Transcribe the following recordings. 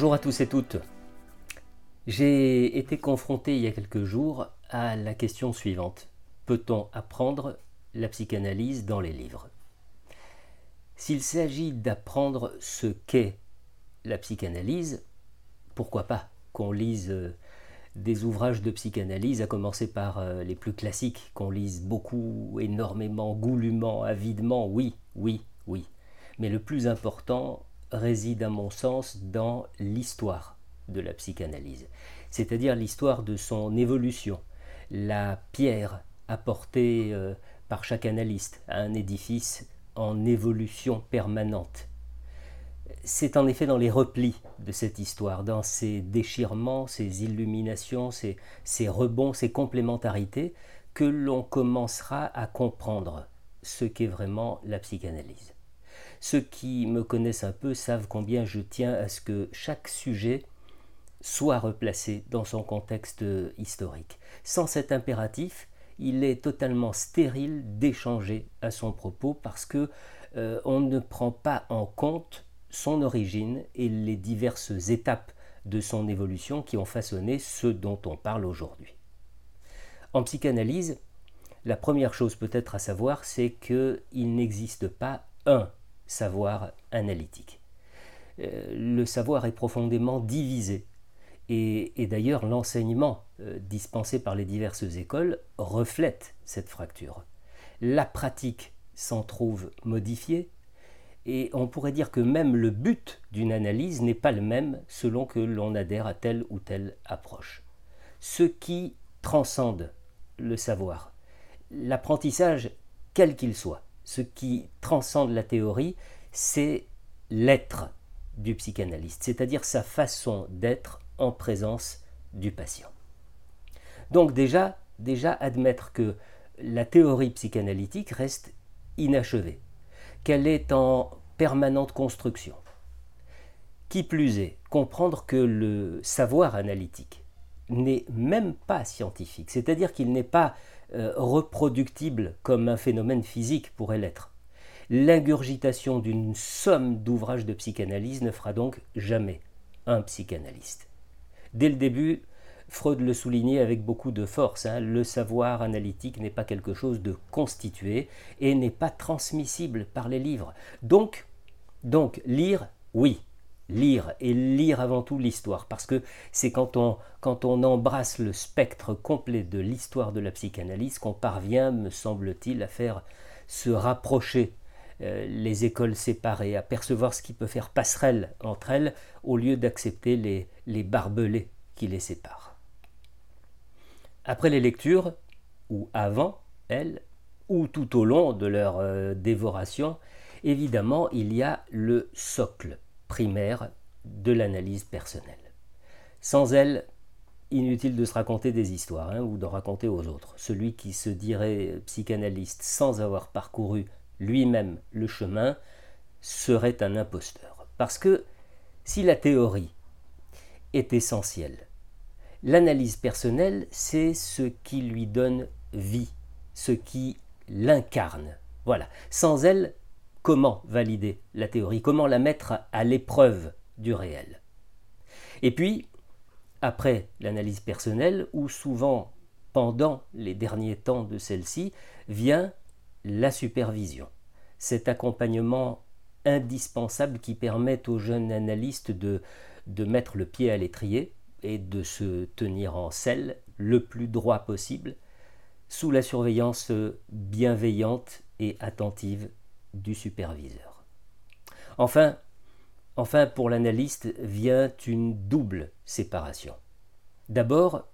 Bonjour à tous et toutes. J'ai été confronté il y a quelques jours à la question suivante. Peut-on apprendre la psychanalyse dans les livres? S'il s'agit d'apprendre ce qu'est la psychanalyse, pourquoi pas qu'on lise euh, des ouvrages de psychanalyse, à commencer par euh, les plus classiques, qu'on lise beaucoup, énormément, goulûment, avidement, oui, oui, oui. Mais le plus important réside, à mon sens, dans l'histoire de la psychanalyse, c'est-à-dire l'histoire de son évolution, la pierre apportée euh, par chaque analyste à un édifice en évolution permanente. C'est en effet dans les replis de cette histoire, dans ses déchirements, ses illuminations, ses, ses rebonds, ses complémentarités, que l'on commencera à comprendre ce qu'est vraiment la psychanalyse. Ceux qui me connaissent un peu savent combien je tiens à ce que chaque sujet soit replacé dans son contexte historique. Sans cet impératif, il est totalement stérile d'échanger à son propos parce que euh, on ne prend pas en compte son origine et les diverses étapes de son évolution qui ont façonné ce dont on parle aujourd'hui. En psychanalyse, la première chose peut-être à savoir, c'est qu'il n'existe pas un savoir analytique. Euh, le savoir est profondément divisé et, d'ailleurs, l'enseignement euh, dispensé par les diverses écoles reflète cette fracture. La pratique s'en trouve modifiée, et on pourrait dire que même le but d'une analyse n'est pas le même selon que l'on adhère à telle ou telle approche. Ce qui transcende le savoir, l'apprentissage quel qu'il soit, ce qui transcende la théorie, c'est l'être du psychanalyste, c'est-à-dire sa façon d'être en présence du patient. Donc déjà, déjà admettre que la théorie psychanalytique reste inachevée, qu'elle est en permanente construction. Qui plus est, comprendre que le savoir analytique n'est même pas scientifique, c'est-à-dire qu'il n'est pas euh, reproductible comme un phénomène physique pourrait l'être. L'ingurgitation d'une somme d'ouvrages de psychanalyse ne fera donc jamais un psychanalyste. Dès le début, Freud le soulignait avec beaucoup de force, hein, le savoir analytique n'est pas quelque chose de constitué et n'est pas transmissible par les livres. Donc, donc lire, oui, lire et lire avant tout l'histoire, parce que c'est quand on, quand on embrasse le spectre complet de l'histoire de la psychanalyse qu'on parvient, me semble-t-il, à faire se rapprocher euh, les écoles séparées, à percevoir ce qui peut faire passerelle entre elles, au lieu d'accepter les, barbelés qui les séparent. Après les lectures, ou avant elles, ou tout au long de leur euh, dévoration, évidemment, il y a le socle primaire de l'analyse personnelle. Sans elle, inutile de se raconter des histoires hein, ou de raconter aux autres. Celui qui se dirait psychanalyste sans avoir parcouru lui-même le chemin serait un imposteur. Parce que si la théorie est essentielle, l'analyse personnelle, c'est ce qui lui donne vie, ce qui l'incarne. Voilà. Sans elle, comment valider la théorie? Comment la mettre à l'épreuve du réel? Et puis, après l'analyse personnelle, ou souvent pendant les derniers temps de celle-ci, vient la supervision, cet accompagnement indispensable qui permet aux jeunes analystes de, mettre le pied à l'étrier et de se tenir en selle le plus droit possible, sous la surveillance bienveillante et attentive du superviseur. Enfin, enfin pour l'analyste vient une double séparation. D'abord,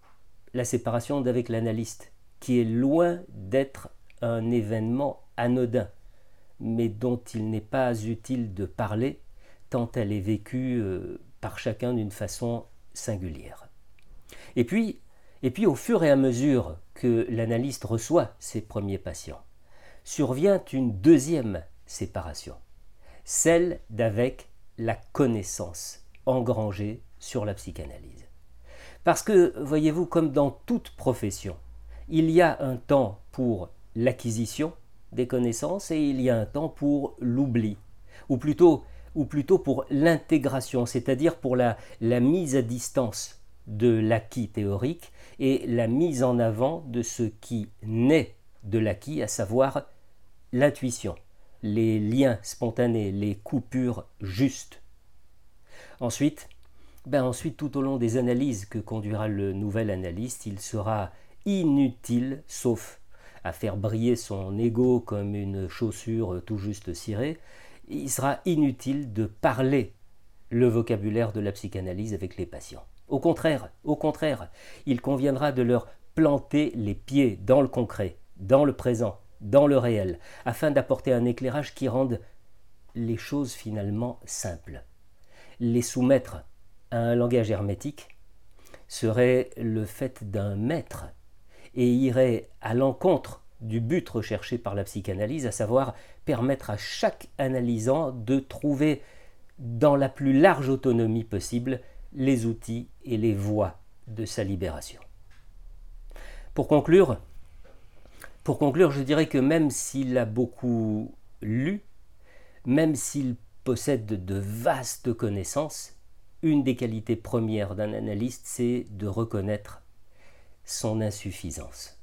la séparation d'avec l'analyste, qui est loin d'être un événement anodin, mais dont il n'est pas utile de parler, tant elle est vécue euh, par chacun d'une façon singulière. Et puis, et puis, au fur et à mesure que l'analyste reçoit ses premiers patients, survient une deuxième séparation, celle d'avec la connaissance engrangée sur la psychanalyse. Parce que, voyez-vous, comme dans toute profession, il y a un temps pour l'acquisition des connaissances et il y a un temps pour l'oubli, ou plutôt, ou plutôt pour l'intégration, c'est-à-dire pour la, la mise à distance de l'acquis théorique et la mise en avant de ce qui naît de l'acquis, à savoir l'intuition, les liens spontanés, les coupures justes. Ensuite, ben ensuite, tout au long des analyses que conduira le nouvel analyste, il sera inutile, sauf à faire briller son ego comme une chaussure tout juste cirée, il sera inutile de parler le vocabulaire de la psychanalyse avec les patients. Au contraire, au contraire, il conviendra de leur planter les pieds dans le concret, dans le présent, dans le réel, afin d'apporter un éclairage qui rende les choses finalement simples. Les soumettre à un langage hermétique serait le fait d'un maître et irait à l'encontre du but recherché par la psychanalyse, à savoir permettre à chaque analysant de trouver dans la plus large autonomie possible les outils et les voies de sa libération. Pour conclure, pour conclure, je dirais que même s'il a beaucoup lu, même s'il possède de vastes connaissances, une des qualités premières d'un analyste, c'est de reconnaître son insuffisance.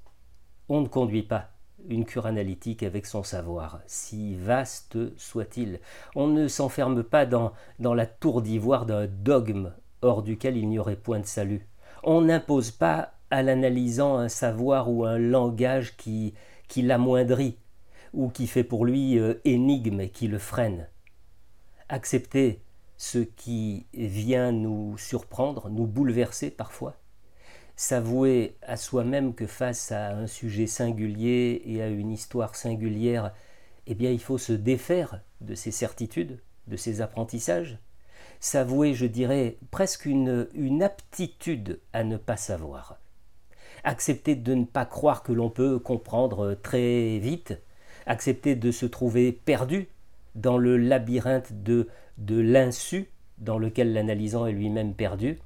On ne conduit pas une cure analytique avec son savoir, si vaste soit-il. On ne s'enferme pas dans, dans la tour d'ivoire d'un dogme hors duquel il n'y aurait point de salut. On n'impose pas à l'analysant un savoir ou un langage qui, l'amoindrit, ou qui fait pour lui euh, énigme et qui le freine. Accepter ce qui vient nous surprendre, nous bouleverser parfois, s'avouer à soi-même que face à un sujet singulier et à une histoire singulière, eh bien il faut se défaire de ses certitudes, de ses apprentissages, s'avouer, je dirais, presque une, une aptitude à ne pas savoir, accepter de ne pas croire que l'on peut comprendre très vite, accepter de se trouver perdu dans le labyrinthe de, de l'insu dans lequel l'analysant est lui-même perdu,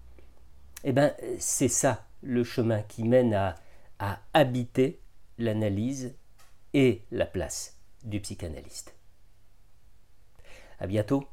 eh bien c'est ça le chemin qui mène à, à habiter l'analyse et la place du psychanalyste. À bientôt